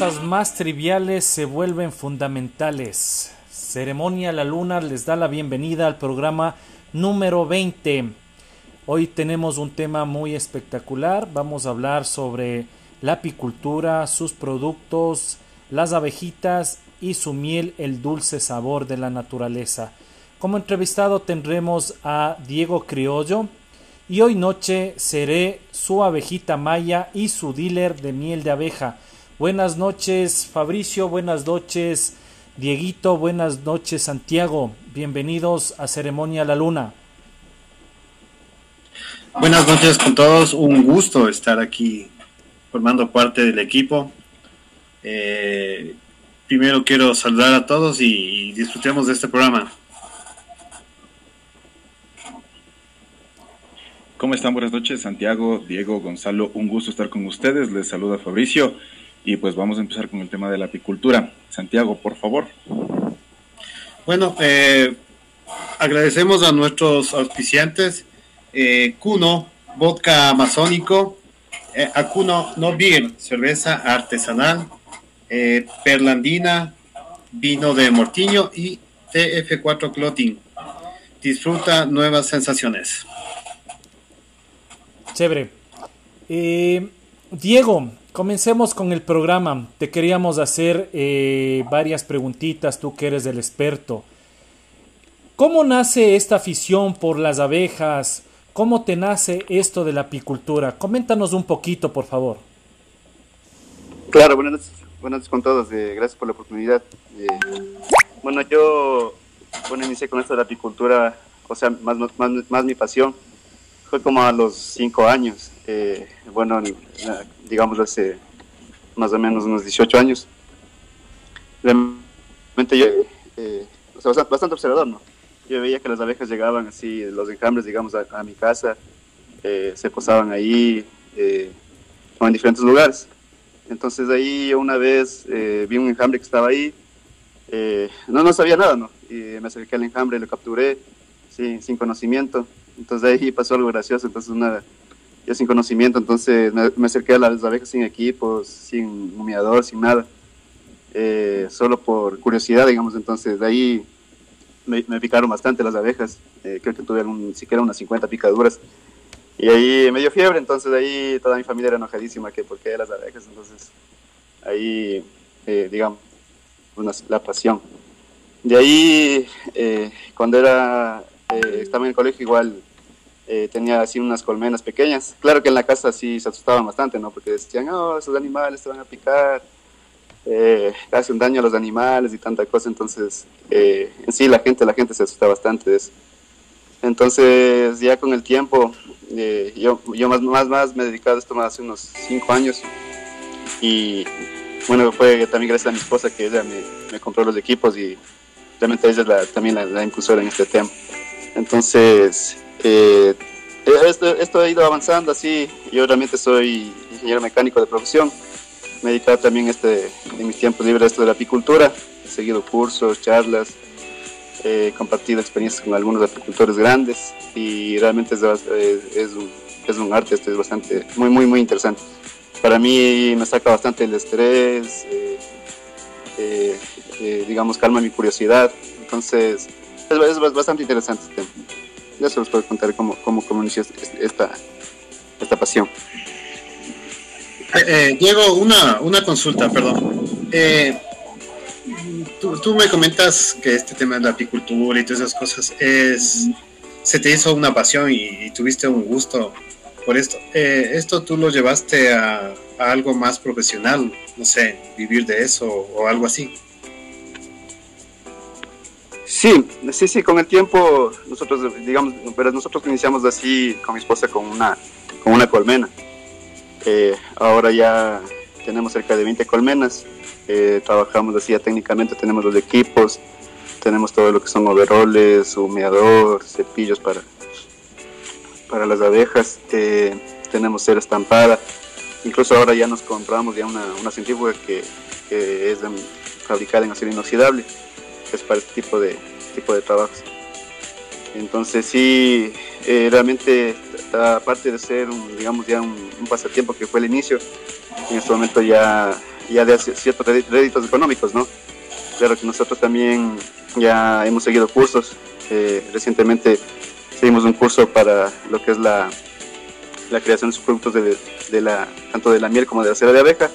cosas más triviales se vuelven fundamentales. Ceremonia La Luna les da la bienvenida al programa número 20. Hoy tenemos un tema muy espectacular. Vamos a hablar sobre la apicultura, sus productos, las abejitas y su miel, el dulce sabor de la naturaleza. Como entrevistado tendremos a Diego Criollo y hoy noche seré su abejita maya y su dealer de miel de abeja. Buenas noches Fabricio, buenas noches Dieguito, buenas noches Santiago. Bienvenidos a Ceremonia La Luna. Buenas noches con todos, un gusto estar aquí formando parte del equipo. Eh, primero quiero saludar a todos y, y disfrutemos de este programa. ¿Cómo están? Buenas noches, Santiago, Diego, Gonzalo, un gusto estar con ustedes. Les saluda Fabricio y pues vamos a empezar con el tema de la apicultura. Santiago, por favor. Bueno, eh, agradecemos a nuestros auspiciantes, eh, Cuno, vodka amazónico, eh, Acuno No Beer, cerveza artesanal, eh, Perlandina, vino de Mortiño y TF4 Clothing. Disfruta nuevas sensaciones. Chévere. Eh, Diego, comencemos con el programa. Te queríamos hacer eh, varias preguntitas, tú que eres el experto. ¿Cómo nace esta afición por las abejas? ¿Cómo te nace esto de la apicultura? Coméntanos un poquito, por favor. Claro, buenas noches, buenas noches con todos. eh, gracias por la oportunidad. Eh, bueno, yo bueno, inicié con esto de la apicultura, o sea, más, más, más mi pasión. Fue como a los cinco años. eh, bueno, en- digamos hace más o menos unos 18 años. Realmente yo, eh, o sea, bastante, observador, ¿no? Yo veía que las abejas llegaban así, los enjambres, digamos, a, a mi casa, eh, se posaban ahí, eh, o en diferentes lugares. Entonces ahí una vez eh, vi un enjambre que estaba ahí, eh, no, no sabía nada, ¿no? Y me acerqué al enjambre, lo capturé, sí, sin conocimiento. Entonces ahí pasó algo gracioso, entonces una, yo sin conocimiento, entonces me acerqué a las abejas sin equipos, sin humeador, sin nada, eh, solo por curiosidad, digamos, entonces de ahí me, picaron bastante las abejas, eh, creo que tuve algún, siquiera unas 50 picaduras. Y ahí me dio fiebre, entonces ahí toda mi familia era enojadísima que por qué las abejas, entonces ahí, eh, digamos, la pasión. De ahí, eh, cuando era, eh, estaba en el colegio igual eh, tenía así unas colmenas pequeñas. Claro que en la casa sí se asustaban bastante, ¿no? Porque decían, oh, esos animales te van a picar, eh, hacen daño a los animales y tanta cosa. Entonces, eh, en sí la gente, la gente se asusta bastante de eso. Entonces, ya con el tiempo, eh, yo, yo más, más, más me he dedicado a esto más hace unos cinco años. Y bueno, fue también gracias a mi esposa que ella me, me compró los equipos y realmente ella es la, también la, la impulsora en este tema. Entonces, eh, esto, esto ha ido avanzando así. Yo realmente soy ingeniero mecánico de profesión. Me he dedicado también este, en mis tiempos libres a esto de la apicultura. He seguido cursos, charlas, he compartido experiencias con algunos apicultores grandes y realmente es, eh, es, un, es un arte, esto es bastante, muy, muy, muy interesante. Para mí me saca bastante el estrés, eh, eh, eh, digamos, calma mi curiosidad. Entonces, es, es bastante interesante este tema. Ya se los puedo contar cómo, cómo, cómo esta, esta pasión. Eh, eh, Diego, una, una consulta, perdón. Eh, tú, tú me comentas que este tema de la apicultura y todas esas cosas es se te hizo una pasión y, tuviste un gusto por esto. Eh, ¿Esto tú lo llevaste a, algo más profesional? No sé, vivir de eso o algo así. Sí, sí, sí, con el tiempo nosotros, digamos, pero nosotros iniciamos así con mi esposa con una, con una colmena. Eh, ahora ya tenemos cerca de 20 colmenas, eh, trabajamos así ya técnicamente, tenemos los equipos, tenemos todo lo que son overoles, humeador, cepillos para, para las abejas, eh, tenemos cera estampada, incluso ahora ya nos compramos ya una, una centrífuga que, es fabricada en acero inoxidable, que es para este tipo de, tipo de trabajos. Entonces sí, eh, realmente aparte de ser un, digamos ya un, un pasatiempo que fue el inicio, en este momento ya, ya de ciertos rédi- réditos económicos, ¿no? Claro que nosotros también ya hemos seguido cursos, eh, recientemente seguimos un curso para lo que es la, la creación de subproductos de, de la, tanto de la miel como de la cera de abeja.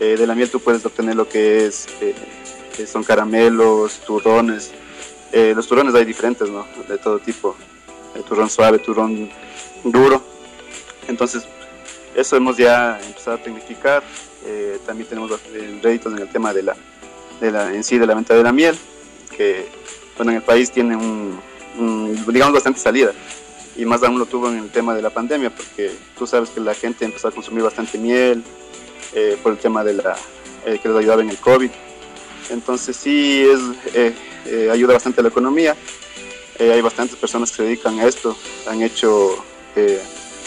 Eh, de la miel tú puedes obtener lo que es, eh, que son caramelos, turrones. Eh, los turrones hay diferentes, ¿no? De todo tipo. El turrón suave, turrón duro. Entonces, eso hemos ya empezado a tecnificar. Eh, también tenemos eh, réditos en el tema de la, de la, en sí de la venta de la miel, que bueno, en el país tiene un, digamos, bastante salida. Y más aún lo tuvo en el tema de la pandemia, porque tú sabes que la gente empezó a consumir bastante miel por el tema de la, que les ayudaba en el COVID. Entonces sí, es, eh, eh, ayuda bastante a la economía. Eh, hay bastantes personas que se dedican a esto, han hecho eh,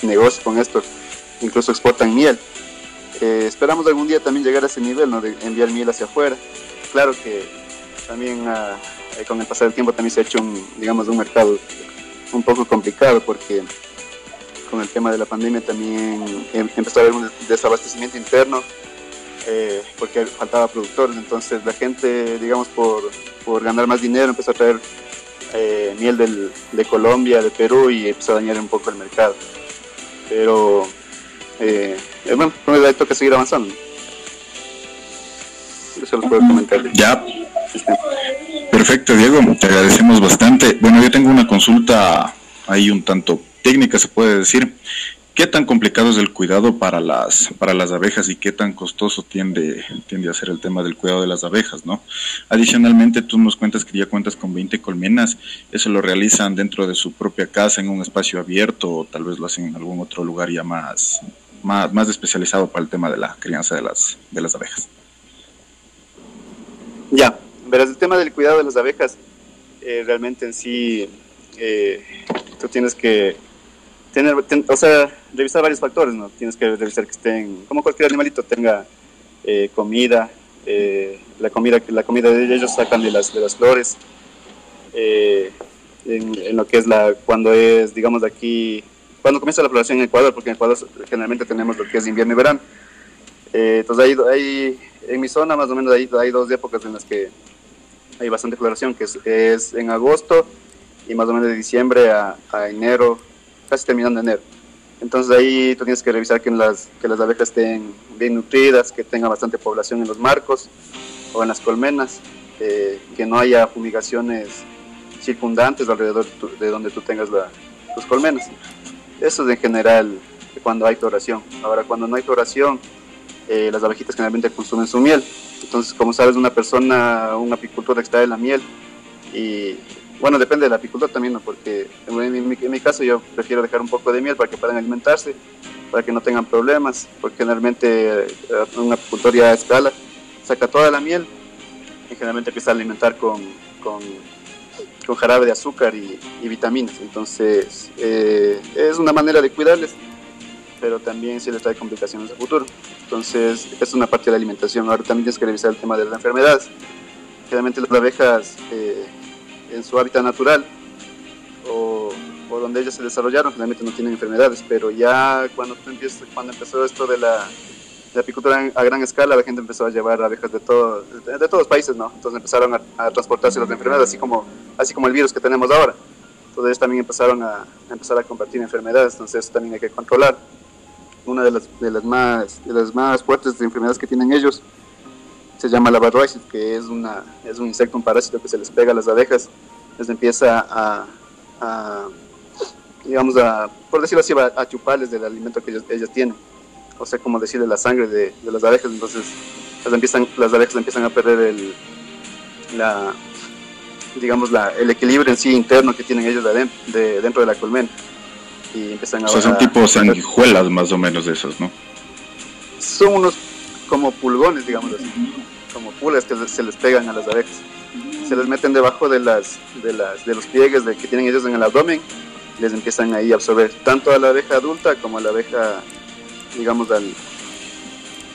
negocios con esto, incluso exportan miel. Eh, esperamos algún día también llegar a ese nivel, ¿no? de enviar miel hacia afuera. Claro que también ah, eh, con el pasar del tiempo también se ha hecho un, digamos, un mercado un poco complicado porque con el tema de la pandemia también em- empezó a haber un desabastecimiento interno eh, porque faltaba productores, entonces la gente, digamos, por, por ganar más dinero empezó a traer eh, miel del- de Colombia, de Perú y empezó a dañar un poco el mercado. Pero eh, bueno, hay que seguir avanzando. Eso los puedo comentar. Ya, perfecto, Diego, te agradecemos bastante. Bueno, yo tengo una consulta ahí un tanto técnica, se puede decir. ¿Qué tan complicado es el cuidado para las, para las abejas y qué tan costoso tiende, tiende a ser el tema del cuidado de las abejas, no? Adicionalmente, tú nos cuentas que ya cuentas con 20 colmenas. ¿Eso lo realizan dentro de su propia casa, en un espacio abierto, o tal vez lo hacen en algún otro lugar ya más, más, más especializado para el tema de la crianza de las, de las abejas? Ya, verás, el tema del cuidado de las abejas, eh, realmente en sí, eh, tú tienes que tener, ten- o sea, revisar varios factores, ¿no? Tienes que revisar que estén, como cualquier animalito, tenga eh, comida, eh, la comida la comida de ellos sacan de las, de las flores, eh, en, en lo que es la, cuando es, digamos, de aquí, cuando comienza la floración en Ecuador, porque en Ecuador generalmente tenemos lo que es invierno y verano. Eh, entonces hay, hay, en mi zona más o menos hay, hay dos épocas en las que hay bastante floración, que es, es en agosto y más o menos de diciembre a, a enero, casi terminando enero. Entonces ahí tú tienes que revisar que las, que las abejas estén bien nutridas, que tenga bastante población en los marcos o en las colmenas, eh, que no haya fumigaciones circundantes alrededor de, tu- de donde tú tengas la, tus colmenas. Eso es en general cuando hay floración. Ahora, cuando no hay floración, eh, las abejitas generalmente consumen su miel. Entonces, como sabes, una persona, un apicultor extrae la miel y, bueno, depende del apicultor también, ¿no? porque en mi, en mi- caso yo prefiero dejar un poco de miel para que puedan alimentarse, para que no tengan problemas, porque generalmente eh, un apicultor ya a escala saca toda la miel y generalmente empieza a alimentar con, con, con jarabe de azúcar y, y vitaminas. Entonces, eh, es una manera de cuidarles, pero también sí les trae complicaciones a futuro. Entonces, es una parte de la alimentación. Ahora también tienes que revisar el tema de las enfermedades. Generalmente las abejas eh, en su hábitat natural o, o donde ellas se desarrollaron, generalmente no tienen enfermedades, pero ya cuando, tú empiezas, cuando empezó esto de la, de apicultura a gran escala, la gente empezó a llevar abejas de, todo, de, de todos los países, ¿no? Entonces empezaron a, a transportarse las enfermedades, así como, así como el virus que tenemos ahora. Entonces ellos también empezaron a, a empezar a compartir enfermedades, entonces eso también hay que controlar. Una de las, de las, más, de las más fuertes enfermedades que tienen ellos se llama la varroisis, que es, una, es un insecto, un parásito que se les pega a las abejas, les empieza a, a digamos, a, por decirlo así, a, a chuparles del alimento que ellos, ellas tienen, o sea, como decirle la sangre de, de las abejas, entonces las, empiezan, las abejas empiezan a perder el, la, digamos, la, el equilibrio en sí interno que tienen ellos de de, dentro de la colmena. Y empiezan a... O sea, son tipo sanguijuelas más o menos de esos, ¿no? son unos como pulgones, digamos así, como pulgas que se les pegan a las abejas. Se les meten debajo de las de las de los pliegues de, que tienen ellos en el abdomen, y les empiezan ahí a absorber tanto a la abeja adulta como a la abeja, digamos, al,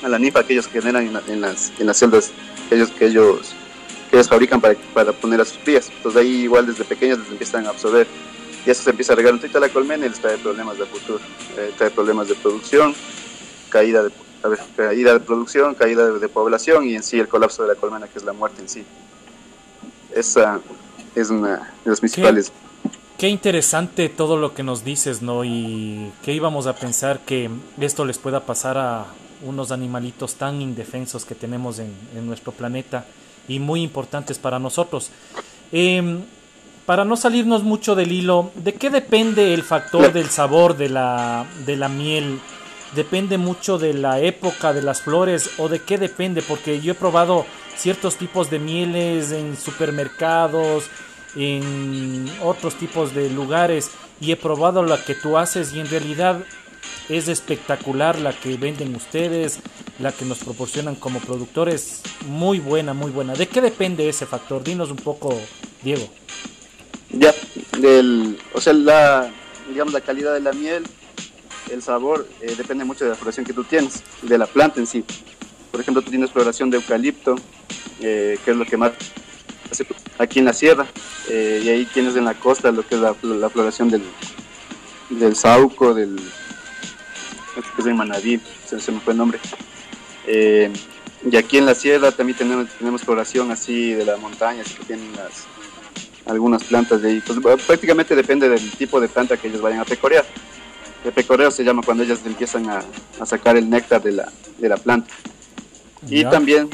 a la ninfa que ellos generan en, en las en las celdas que ellos que ellos que ellos fabrican para, para poner a sus crías. Entonces ahí igual desde pequeños les empiezan a absorber y eso se empieza a regar un a la colmena y les trae problemas de futuro, eh, trae problemas de producción, caída de, a ver, caída de producción, caída de, población y en sí el colapso de la colmena, que es la muerte en sí. Esa es una de las principales. Qué interesante todo lo que nos dices, ¿no? Y que íbamos a pensar que esto les pueda pasar a unos animalitos tan indefensos que tenemos en, en nuestro planeta y muy importantes para nosotros. Em, para no salirnos mucho del hilo, ¿de qué depende el factor del sabor de la, de la miel? ¿Depende mucho de la época de las flores o de qué depende? Porque yo he probado ciertos tipos de mieles en supermercados, en otros tipos de lugares y he probado la que tú haces y en realidad es espectacular la que venden ustedes, la que nos proporcionan como productores, muy buena, muy buena. ¿De qué depende ese factor? Dinos un poco, Diego. Ya, del, o sea, la, digamos, la calidad de la miel, el sabor, eh, depende mucho de la floración que tú tienes, de la planta en sí. Por ejemplo, tú tienes floración de eucalipto, eh, que es lo que más hace aquí en la sierra, eh, y ahí tienes en la costa lo que es la, floración del, del sauco, del que es en Manabí, se, se me fue el nombre. Y aquí en la sierra también tenemos, tenemos floración así de la montaña, así que tienen algunas plantas de ahí. Pues, prácticamente depende del tipo de planta que ellos vayan a pecorear. El pecoreo se llama cuando ellas empiezan a, a sacar el néctar de la, de la planta. Y Ya. también,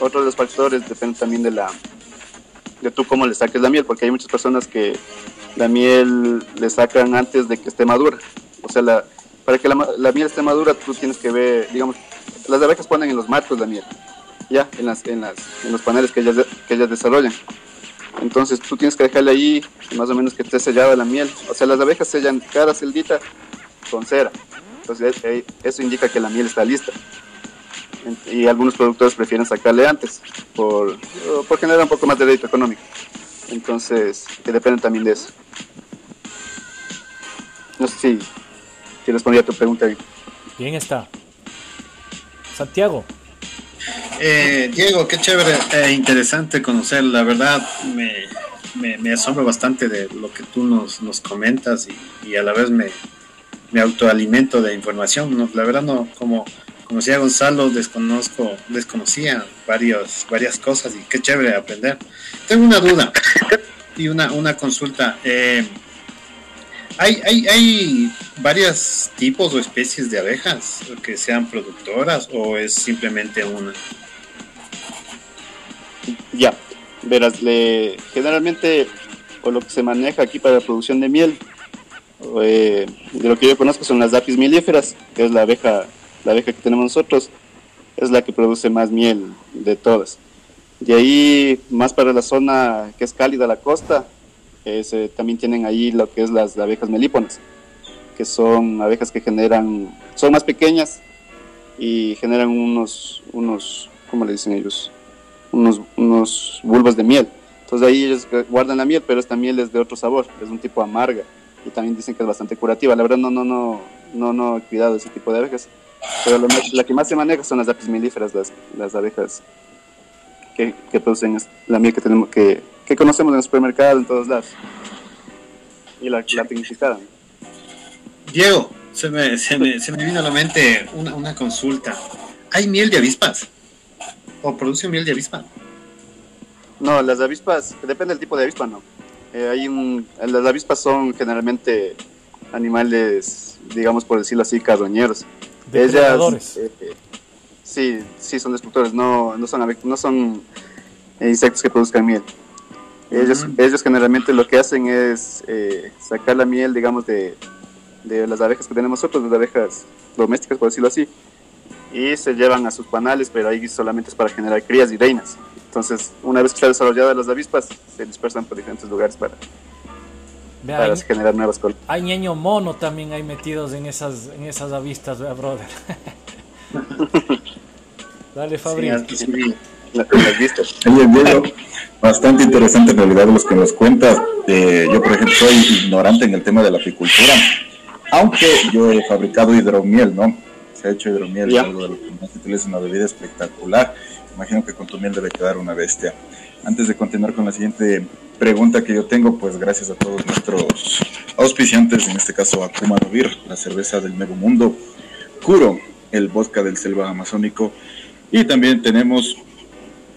otro de los factores depende también de la de tú cómo le saques la miel, porque hay muchas personas que la miel le sacan antes de que esté madura. O sea, la, para que la, la miel esté madura, tú tienes que ver, digamos, las abejas ponen en los marcos la miel, ya, en, las, en, las, en los paneles que ellas, de- que ellas desarrollan. Entonces tú tienes que dejarle ahí más o menos que esté sellada la miel. O sea, las abejas sellan cada celdita con cera. Entonces eh, eso indica que la miel está lista. Y algunos productores prefieren sacarle antes por, por generar un poco más de rédito económico. Entonces, que depende también de eso. No sé si, si respondí a tu pregunta. bien. Bien está. Santiago. Eh, Diego, qué chévere e interesante conocer. La verdad, me, me, me asombra bastante de lo que tú nos, nos comentas y, y a la vez me, me autoalimento de información. No, la verdad, no, como, como decía Gonzalo, desconozco, desconocía varios, varias cosas y qué chévere aprender. Tengo una duda y una, una consulta. Eh, ¿hay, hay, ¿Hay varios tipos o especies de abejas que sean productoras o es simplemente una? Ya, verás, le, generalmente, o lo que se maneja aquí para la producción de miel, eh, de lo que yo conozco son las apis mielíferas, que es la abeja, la abeja que tenemos nosotros, es la que produce más miel de todas. De ahí, más para la zona que es cálida, la costa, eh, se- también tienen ahí lo que es las abejas melíponas, que son abejas que generan, son más pequeñas y generan unos, unos, ¿cómo le dicen ellos? Unos, unos bulbos de miel. Entonces ahí ellos guardan la miel, pero esta miel es de otro sabor, es un tipo amarga y también dicen que es bastante curativa. La verdad no, no, no, no, no he cuidado ese tipo de abejas, pero lo más- la que más se maneja son las apis melíferas, las, las abejas que, que producen la miel que tenemos, que, que conocemos en el supermercado, en todos lados. Y la, la tecnificada. Diego, se me, se me, se me vino a la mente una, una consulta. ¿Hay miel de avispas? ¿O produce miel de avispa? No, las avispas, depende del tipo de avispa, no. Eh, hay un, las avispas son generalmente animales, digamos por decirlo así, carroñeros. Ellas, eh, sí, sí son destructores, no, no son, no son insectos que produzcan miel. Ellos, Ujú. ellos generalmente lo que hacen es eh, sacar la miel, digamos, de, de las abejas que tenemos nosotros, las abejas domésticas, por decirlo así, y se llevan a sus panales, pero ahí solamente es para generar crías y reinas. Entonces, una vez que está desarrollada las avispas, se dispersan por diferentes lugares para, Vea, para hay, generar nuevas colonias. hay ñeño mono también hay metidos en esas, en esas avistas, vea, brother. Dale, Fabri. Sí, sí. La- Las vistas. Oye, Diego, bastante interesante en realidad los que nos cuentas. Eh, yo, por ejemplo, soy ignorante en el tema de la apicultura, aunque yo he fabricado hidromiel, ¿no? Se ha hecho hidromiel, Ya. algo de lo que más utiliza, una bebida espectacular. Imagino que con tu miel debe quedar una bestia. Antes de continuar con la siguiente pregunta que yo tengo, pues gracias a todos nuestros auspiciantes, en este caso a Kuma Novir, la cerveza del Nuevo Mundo, Kuro, el vodka del selva amazónico, y también tenemos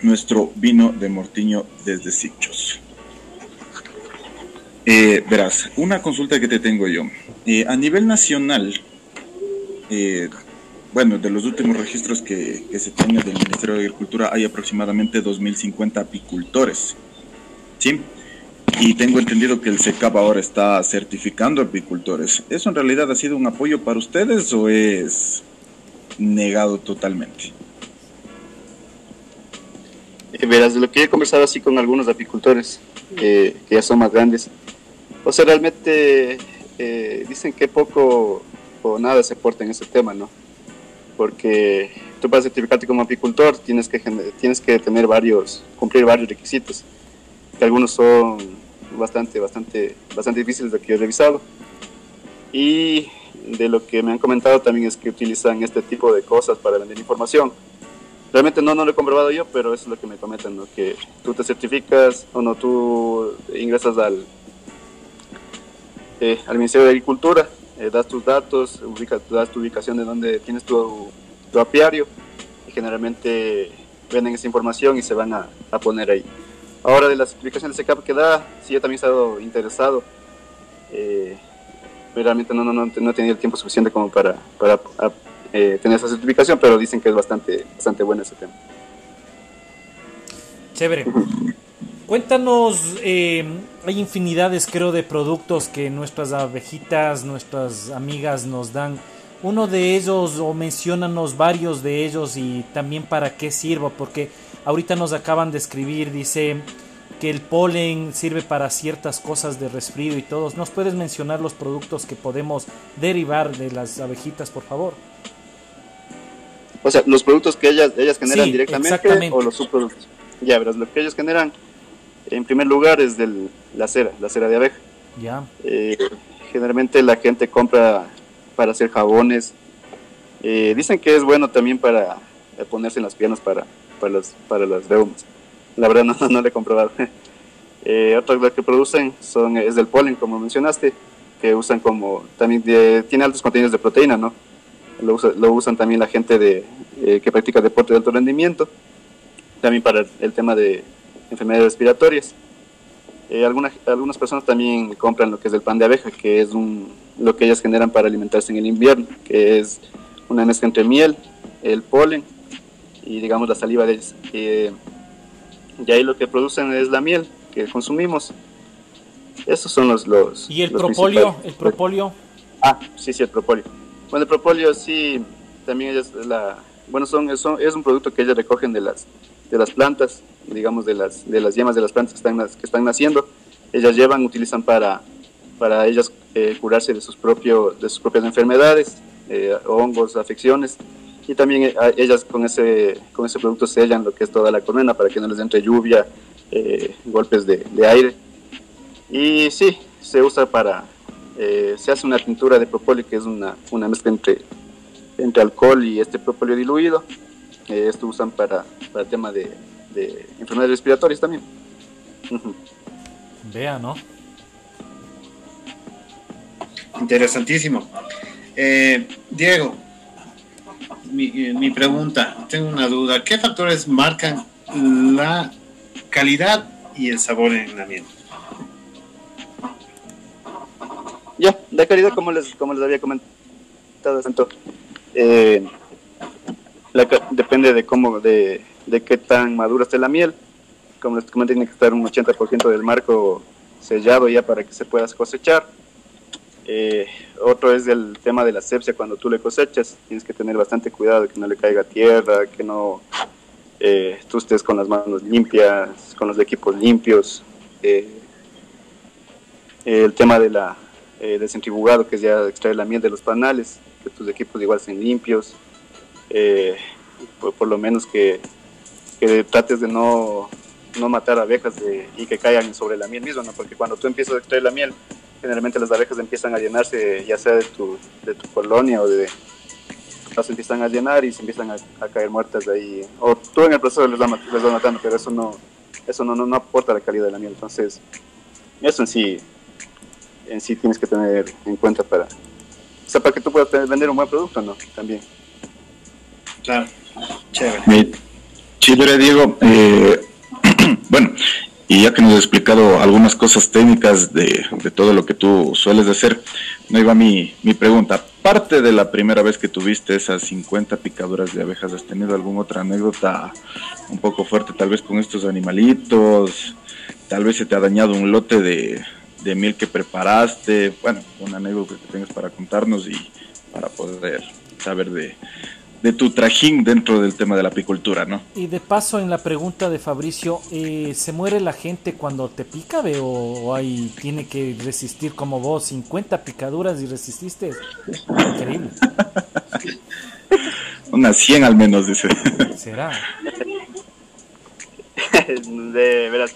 nuestro vino de mortiño desde Sichos. Eh, verás, una consulta que te tengo yo. Eh, a nivel nacional, eh, bueno, de los últimos registros que, se tiene del Ministerio de Agricultura, hay aproximadamente 2.050 apicultores. ¿Sí? Y tengo entendido que el SECAP ahora está certificando apicultores. ¿Eso en realidad ha sido un apoyo para ustedes o es negado totalmente? Eh, verás, de lo que he conversado así con algunos apicultores que ya son más grandes, o sea, realmente eh, dicen que poco o nada se aporta en ese tema, ¿no? Porque tú para certificarte como apicultor tienes que, tienes que tener varios, cumplir varios requisitos, que algunos son bastante, bastante, bastante difíciles de que he revisado. Y de lo que me han comentado también es que utilizan este tipo de cosas para vender información. Realmente no, no lo he comprobado yo, pero eso es lo que me comentan, ¿no? que tú te certificas o no, tú ingresas al, eh, al Ministerio de Agricultura, eh, das tus datos, ubica- das tu ubicación de donde tienes tu, tu apiario y generalmente venden esa información y se van a, a poner ahí. Ahora de la certificación de SECAP que da, sí, yo también he estado interesado. eh, realmente no, no, no, no he tenido el tiempo suficiente como para, para a- eh, tener esa certificación, pero dicen que es bastante, bastante bueno ese tema. Chévere. Cuéntanos, eh, hay infinidades creo de productos que nuestras abejitas, nuestras amigas nos dan. Uno de ellos, o menciónanos varios de ellos y también para qué sirva, porque ahorita nos acaban de escribir, dice que el polen sirve para ciertas cosas de resfrío y todos. ¿Nos puedes mencionar los productos que podemos derivar de las abejitas, por favor? O sea, los productos que ellas, ellas generan Sí, directamente o los subproductos. Ya verás, lo que ellos generan, en primer lugar, es del, la cera, la cera de abeja. Ya, Eh, generalmente la gente compra para hacer jabones. Eh, dicen que es bueno también para eh, ponerse en las piernas para, para, las, para las reumas. La verdad no, no lo he comprobado. Eh, otro lo que producen son, es del polen, como mencionaste, que usan como, también de- tiene altos contenidos de proteína, ¿no? Lo, usa- lo usan también la gente de, eh, que practica deporte de alto rendimiento, también para el tema de enfermedades respiratorias. Eh, algunas, algunas personas también compran lo que es el pan de abeja, que es un, lo que ellas generan para alimentarse en el invierno, que es una mezcla entre miel, el polen y digamos la saliva de ellas. Eh, y ahí lo que producen es la miel que consumimos. Esos son los... los ¿Y el los principales. ¿El propóleo? Ah, sí, sí, el propóleo. Bueno, el propóleo sí, también ellas, la, bueno, son, son- es un producto que ellas recogen de las, de las plantas, digamos, de las, de las yemas de las plantas que están, naciendo. Ellas llevan, utilizan para, para ellas eh, curarse de sus, propio, de sus propias enfermedades, eh, hongos, afecciones. Y también eh, ellas con ese, con ese producto sellan lo que es toda la colmena para que no les entre lluvia, eh, golpes de, de aire. Y sí, se usa para, se hace una tintura de propóleo que es una, una mezcla entre, entre alcohol y este propóleo diluido. Eh, esto usan para, para el tema de, de enfermedades respiratorias también. Vea, ¿no? Interesantísimo. Eh, Diego, mi, eh, mi pregunta, tengo una duda. ¿Qué factores marcan la calidad y el sabor en la miel? Ya, de calidad, como les, como les había comentado, tanto, eh, depende de cómo, de, de qué tan madura esté la miel. Como les comenté, tiene que estar un 80% del marco sellado ya para que se pueda cosechar. Eh, otro es el tema de la asepsia cuando tú le cosechas. Tienes que tener bastante cuidado de que no le caiga tierra, que no, eh, tú estés con las manos limpias, con los equipos limpios. eh, el tema de la del centrifugado, que es ya extraer la miel de los panales, que tus equipos igual estén limpios. Eh, por, por lo menos que, que trates de no, no matar abejas de- y que caigan sobre la miel misma, ¿no? porque cuando tú empiezas a extraer la miel, generalmente las abejas empiezan a llenarse, ya sea de tu, de tu colonia o de, las empiezan a llenar y se empiezan a, caer muertas de ahí. O tú en el proceso les vas, les matando, pero eso no eso no, no, no aporta la calidad de la miel. Entonces, eso en sí, en sí tienes que tener en cuenta para, o sea, para que tú puedas vender un buen producto, ¿no? También. Claro. Chévere. Chévere, Diego. Eh, bueno, y ya que nos has explicado algunas cosas técnicas de, de todo lo que tú sueles hacer, no iba mi, mi pregunta. Aparte de la primera vez que tuviste esas 50 picaduras de abejas, ¿has tenido alguna otra anécdota un poco fuerte, tal vez con estos animalitos? Tal vez se te ha dañado un lote de, de miel que preparaste. Bueno, una anécdota que tengas para contarnos y para poder saber de, de tu trajín dentro del tema de la apicultura, ¿no? Y de paso, en la pregunta de Fabricio, eh, ¿se muere la gente cuando te pica ve, o, o hay, tiene que resistir como vos 50 picaduras y resististe? Increíble. Unas 100 al menos, dice. ¿Será? de veras.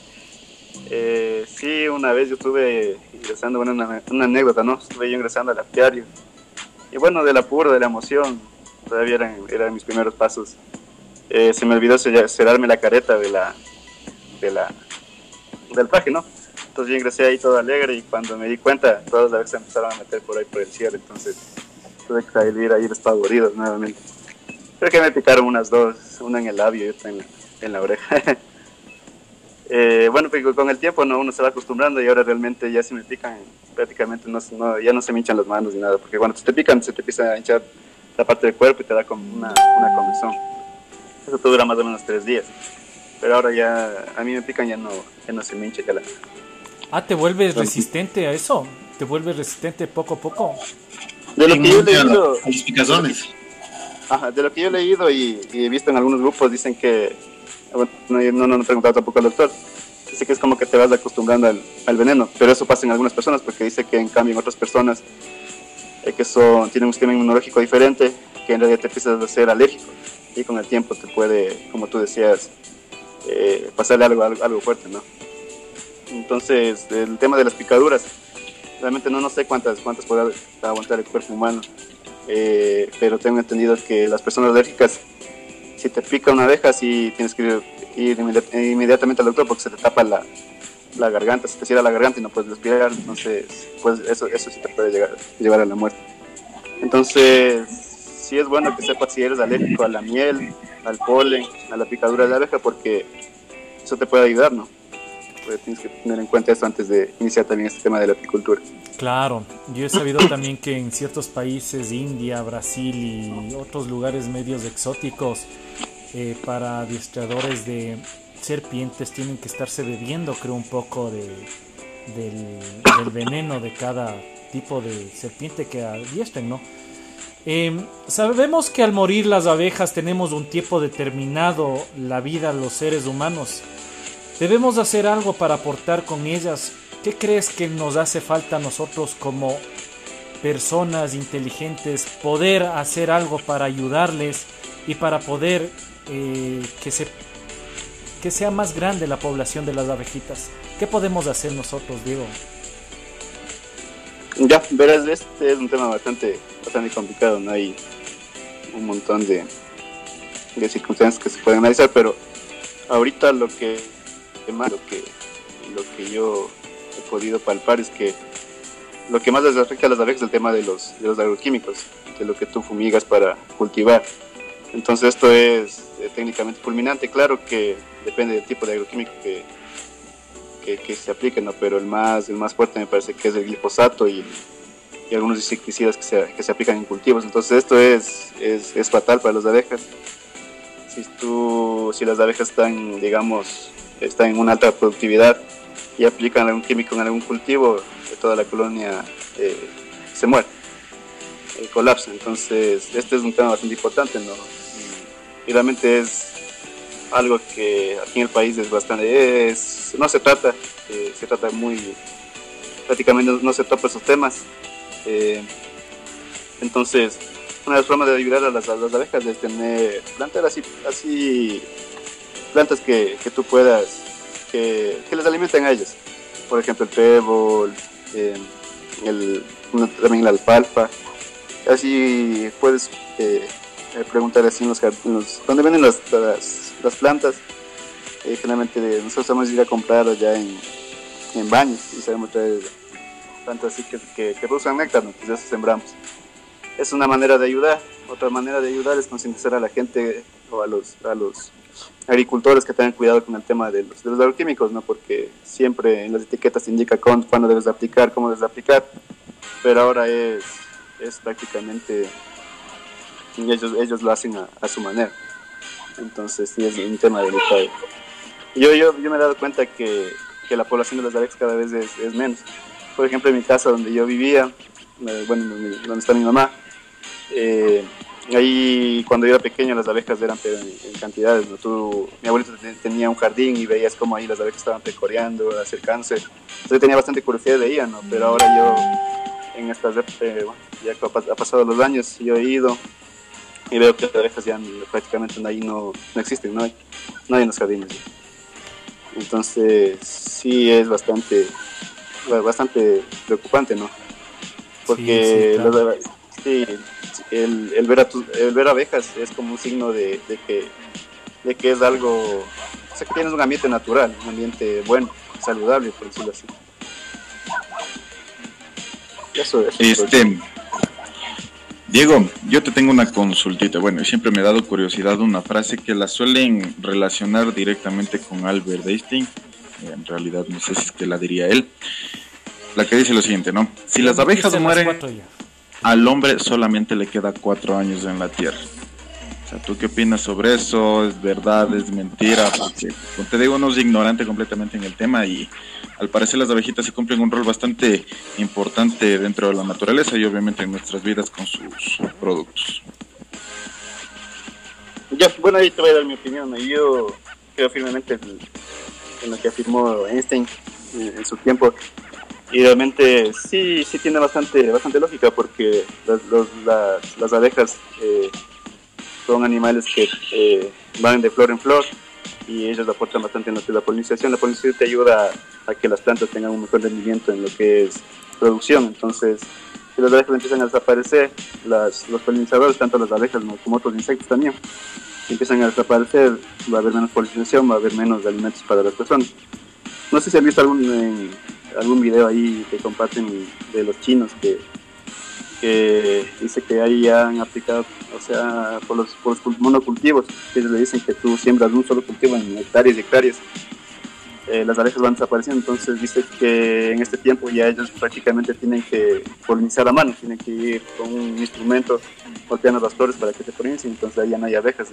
Eh, sí, una vez yo estuve ingresando, bueno, una, una anécdota, ¿no? Estuve yo ingresando al apiario. Y bueno, del apuro, de la emoción, todavía eran, eran mis primeros pasos. Eh, se me olvidó cerrarme la careta de la, de la, del traje, ¿no? Entonces yo ingresé ahí todo alegre y cuando me di cuenta, todas las veces empezaron a meter por ahí por el cierre, entonces tuve que salir ahí despavorido nuevamente. Creo que me picaron unas dos, una en el labio y otra en en la oreja. Eh, bueno, pues con el tiempo no uno se va acostumbrando y ahora realmente ya si me pican, prácticamente no, no- ya no se me hinchan las manos ni nada, porque cuando te pican se te empieza a hinchar la parte del cuerpo y te da como una, una comezón. Eso te dura más o menos tres días. Pero ahora ya, a mí me pican ya no, ya no se me hincha ya la... Ah, ¿te vuelves resistente a eso? ¿Te vuelves resistente poco a poco? De lo que yo he leído, A los picazones. Ajá, de lo que yo he leído y, y he visto en algunos grupos, dicen que, bueno, no, no, no, no he preguntado tampoco al doctor, dice que es como que te vas acostumbrando al, al veneno, pero eso pasa en algunas personas porque dice que en cambio en otras personas eh, que son, tienen un sistema inmunológico diferente, que en realidad te empiezas a ser alérgico y con el tiempo te puede, como tú decías, eh, pasarle algo, algo, algo fuerte, ¿no? Entonces, el tema de las picaduras, realmente no, no sé cuántas, cuántas podrá aguantar el cuerpo humano. Eh, pero tengo entendido que las personas alérgicas, si te pica una abeja, sí tienes que ir, ir inmedi- inmediatamente al doctor porque se te tapa la, la garganta, se te cierra la garganta y no puedes respirar, entonces pues eso, eso sí te puede llegar, llevar a la muerte. Entonces, sí es bueno que sepas si eres alérgico a la miel, al polen, a la picadura de abeja, porque eso te puede ayudar, ¿no? Pues tienes que tener en cuenta eso antes de iniciar también este tema de la apicultura. Claro, yo he sabido también que en ciertos países, India, Brasil y otros lugares medios exóticos, eh, para adiestradores de serpientes tienen que estarse bebiendo, creo, un poco de, del, veneno de cada tipo de serpiente que adiestren, ¿no? Eh, sabemos que al morir las abejas tenemos un tiempo determinado la vida los seres humanos. Debemos hacer algo para aportar con ellas. ¿Qué crees que nos hace falta a nosotros como personas inteligentes poder hacer algo para ayudarles y para poder eh, que, se, que sea más grande la población de las abejitas? ¿Qué podemos hacer nosotros, Diego? Ya, verás, este es un tema bastante, bastante complicado, ¿no? Hay un montón de, de circunstancias que se pueden analizar, pero ahorita lo que, lo que, lo que yo he podido palpar es que lo que más les afecta a las abejas es el tema de los, de los agroquímicos, de lo que tú fumigas para cultivar. Entonces esto es eh, técnicamente fulminante, claro que depende del tipo de agroquímico que, que, se aplique, ¿no? pero el más, el más fuerte me parece que es el glifosato y, y algunos insecticidas que se, que se aplican en cultivos. Entonces esto es, es, es fatal para las abejas. Si, tú, si las abejas están, digamos, están en una alta productividad y aplican algún químico en algún cultivo, toda la colonia eh, se muere, eh, colapsa. Entonces este es un tema bastante importante, ¿no? Y, realmente es algo que aquí en el país es bastante, no se trata, eh, se trata muy, prácticamente no, se topa esos temas. Eh, entonces, una de las formas de ayudar a las, abejas es tener plantas así, así plantas que, que tú puedas, que, les alimenten a ellas. Por ejemplo, el pébol, eh, el, también la alfalfa. Así puedes eh, eh, así en los, jardines, ¿dónde venden las, plantas? generalmente nosotros a ir a comprar allá en, en baños y sabemos traer plantas así que, que, que producen néctar, ¿no? eso sembramos es una manera de ayudar. Otra manera de ayudar es concientizar a la gente o a los, a los agricultores que tengan cuidado con el tema de los, de los agroquímicos, ¿no? porque siempre en las etiquetas se indica cuándo debes aplicar, cómo debes aplicar, pero ahora es, es prácticamente, ellos, ellos lo hacen a, su manera. Entonces sí es un tema delicado. Yo, yo, yo me he dado cuenta que, que la población de las abejas cada vez es, es menos. Por ejemplo, en mi casa donde yo vivía, eh, bueno, donde está mi mamá, eh, ahí cuando yo era pequeño las abejas eran en, cantidades. Tú, mi abuelito tenía un jardín y veías como ahí las abejas estaban pecoreando, acercándose. Entonces yo tenía bastante curiosidad de ella, ¿no? Pero ahora yo, en estas eh, ya ha pasado los años, yo he ido y veo que las abejas ya prácticamente ahí no, no existen, no hay, no hay en los jardines. Entonces sí es bastante, bastante preocupante, ¿no? Porque sí, el, el, ver a el ver abejas es como un signo de, que, de que es algo, o sea, que tienes un ambiente natural, un ambiente bueno, saludable, por decirlo así. Eso es. Este, Diego, yo te tengo una consultita. Bueno, siempre me ha dado curiosidad una frase que la suelen relacionar directamente con Albert Einstein. En realidad no sé si es que la diría él. La que dice lo siguiente, ¿no? Si las abejas mueren al hombre solamente le queda cuatro años en la Tierra. O sea, ¿tú qué opinas sobre eso? ¿Es verdad? ¿Es mentira? Porque, como te digo, uno es ignorante completamente en el tema y al parecer las abejitas se cumplen un rol bastante importante dentro de la naturaleza y obviamente en nuestras vidas con sus productos. Ya, bueno, ahí te voy a dar mi opinión. Yo creo firmemente en lo que afirmó Einstein en su tiempo y realmente sí, sí tiene bastante, bastante lógica porque las, las, abejas eh, son animales que eh, van de flor en flor y ellos aportan bastante en lo que es la polinización. La polinización te ayuda a que las plantas tengan un mejor rendimiento en lo que es producción. Entonces, si las abejas empiezan a desaparecer, las, los polinizadores, tanto las abejas como otros insectos también, empiezan a desaparecer, va a haber menos polinización, va a haber menos alimentos para las personas. No sé si han visto algún, algún video ahí que comparten de los chinos que, que dice que ahí ya han aplicado, o sea, por los, por los monocultivos, que le dicen que tú siembras un solo cultivo en hectáreas y hectáreas, eh, las abejas van desapareciendo, entonces dice que en este tiempo ya ellos prácticamente tienen que polinizar a mano, tienen que ir con un instrumento golpeando las flores para que se polinicen, entonces ahí ya no hay abejas.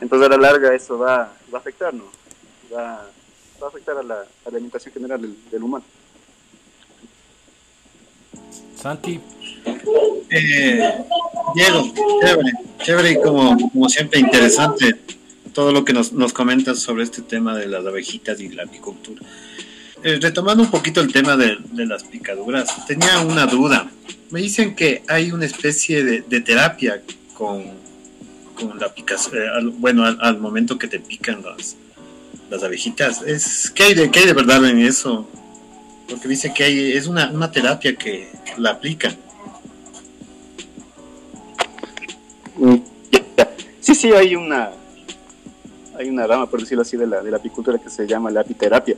Entonces a la larga eso va, va a afectar, ¿no? Va, va a afectar a la, alimentación general del, humano. Santi. Eh, Diego, chévere, chévere y como, como siempre interesante todo lo que nos, nos comentas sobre este tema de las abejitas y la apicultura. Eh, retomando un poquito el tema de, las picaduras, tenía una duda. Me dicen que hay una especie de, terapia con, con la picazón, eh, bueno, al, al, momento que te pican las, las abejitas. Es, ¿qué, hay de, ¿Qué hay de verdad en eso? Porque dice que hay, es una, una terapia que la aplican. Sí, sí, hay una hay una rama, por decirlo así, de la, de la apicultura que se llama la apiterapia.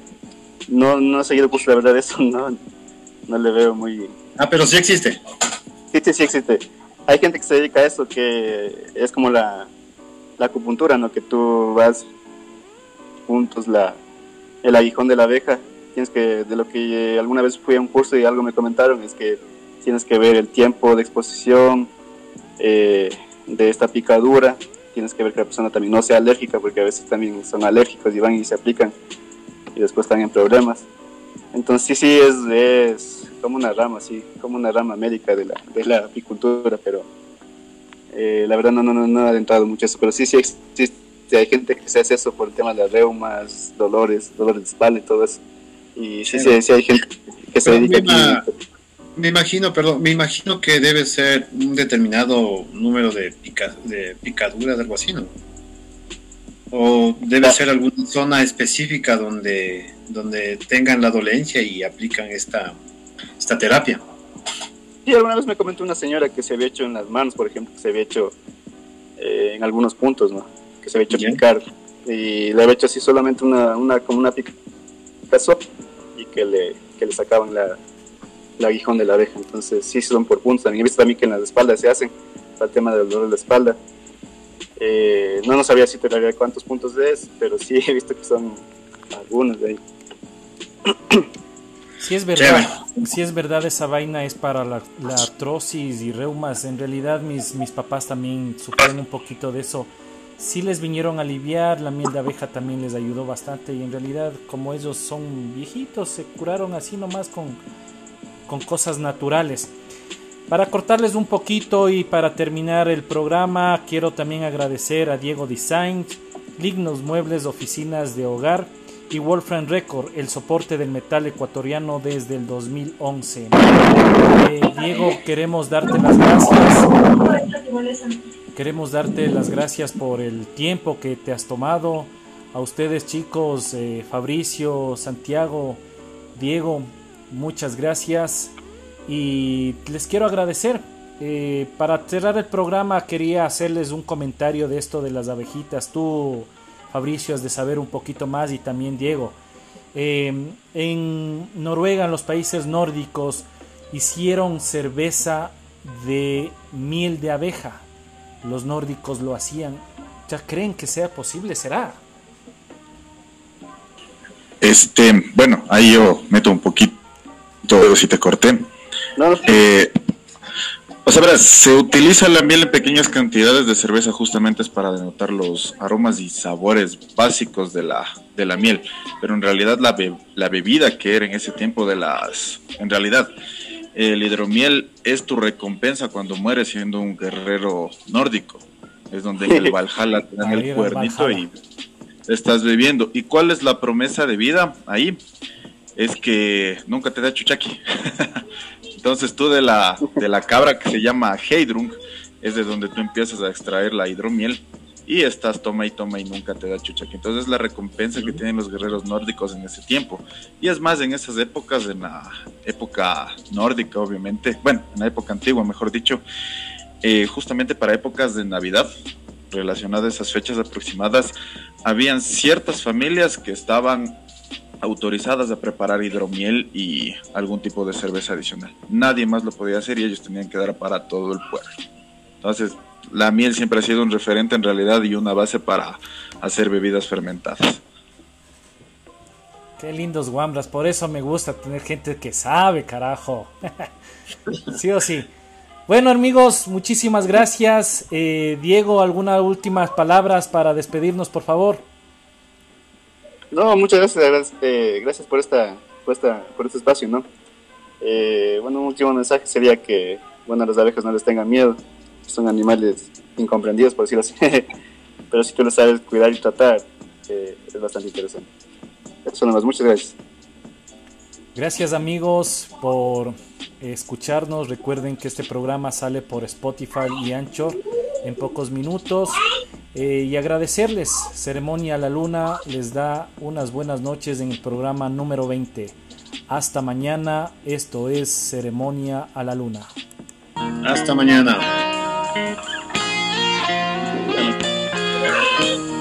No, no he seguido pues la verdad eso, no, no le veo muy... Ah, pero sí existe. Sí, sí, sí existe. Hay gente que se dedica a eso, que es como la, la acupuntura, ¿no? Que tú vas puntos la, el aguijón de la abeja. Tienes que, de lo que alguna vez fui a un curso y algo me comentaron, es que tienes que ver el tiempo de exposición eh, de esta picadura, tienes que ver que la persona también no sea alérgica, porque a veces también son alérgicos y van y se aplican y después están en problemas. Entonces sí, sí, es, es como una rama, sí, como una rama médica de la, de la apicultura, pero eh, la verdad no, no, no, no he adentrado mucho eso, pero sí, sí existe hay gente que se hace eso por el tema de reumas, dolores, dolores de espalda y todo eso. Y sí, sí, sí hay gente que se Pero dedica me, aquí. me imagino, perdón, me imagino que debe ser un determinado número de, pica- de picaduras, algo así, ¿no? O debe Ah. ser alguna zona específica donde, donde tengan la dolencia y aplican esta, esta terapia. Sí, alguna vez me comentó una señora que se había hecho en las manos, por ejemplo, que se había hecho eh, en algunos puntos, ¿no? Que se había hecho Ya. picar. Y le había hecho así solamente una, una como una picazón y que le, que le sacaban la, el aguijón de la abeja. Entonces, sí, son por puntos. También he visto también que en las espaldas se hacen para el tema del dolor de la espalda. Eh, no no sabía si todavía cuántos puntos es, pero sí he visto que son algunos de ahí. Si es verdad, si es verdad esa vaina es para la, la artrosis y reumas. En realidad mis, mis papás también sufrieron un poquito de eso. Sí les vinieron a aliviar, la miel de abeja también les ayudó bastante y en realidad como ellos son viejitos se curaron así nomás con, con cosas naturales. Para cortarles un poquito y para terminar el programa, quiero también agradecer a Diego Design, Lignos Muebles, Oficinas de Hogar y Wolfram Record, el soporte del metal ecuatoriano desde el 2011. Eh, Diego, queremos darte las gracias. Queremos darte las gracias por el tiempo que te has tomado. A ustedes chicos, eh, Fabricio, Santiago, Diego, muchas gracias. Y les quiero agradecer. Eh, para cerrar el programa quería hacerles un comentario de esto de las abejitas. Tú, Fabricio, has de saber un poquito más y también Diego. Eh, en Noruega, en los países nórdicos, hicieron cerveza de miel de abeja. Los nórdicos lo hacían. ¿Ya creen que sea posible? ¿Será? Este, bueno, ahí yo meto un poquito, si te corté. No, no, Eh, o sea, verás, se utiliza la miel en pequeñas cantidades de cerveza justamente es para denotar los aromas y sabores básicos de la, de la miel, pero en realidad la, be- la bebida que era en ese tiempo de las... En realidad, el hidromiel es tu recompensa cuando mueres siendo un guerrero nórdico. Es donde en el Valhalla te dan el cuernito y estás bebiendo. ¿Y cuál es la promesa de vida ahí? Es que nunca te da chuchaqui. Entonces tú de la, de la cabra que se llama Heidrung, es de donde tú empiezas a extraer la hidromiel y estás toma y toma y nunca te da chuchaqui. Entonces es la recompensa que tienen los guerreros nórdicos en ese tiempo. Y es más, en esas épocas, en la época nórdica obviamente, bueno, en la época antigua mejor dicho, eh, justamente para épocas de Navidad, relacionadas a esas fechas aproximadas, habían ciertas familias que estaban autorizadas a preparar hidromiel y algún tipo de cerveza adicional. Nadie más lo podía hacer y ellos tenían que dar para todo el pueblo. Entonces, la miel siempre ha sido un referente en realidad y una base para hacer bebidas fermentadas. Qué lindos guambras, por eso me gusta tener gente que sabe, carajo. sí o sí. Bueno amigos, muchísimas gracias. Eh, Diego, ¿algunas últimas palabras para despedirnos, por favor? No, muchas gracias, gracias, eh, gracias por esta, por esta, por este espacio, ¿no? Eh, bueno, un último mensaje sería que, bueno, a las abejas no les tengan miedo, son animales incomprendidos, por decirlo así, pero si tú los sabes cuidar y tratar, eh, es bastante interesante. Eso nomás, muchas gracias. Gracias amigos por escucharnos. Recuerden que este programa sale por Spotify y Anchor en pocos minutos. Eh, y agradecerles, Ceremonia a la Luna les da unas buenas noches en el programa número 20. Hasta mañana, esto es Ceremonia a la Luna. Hasta mañana. Thank you.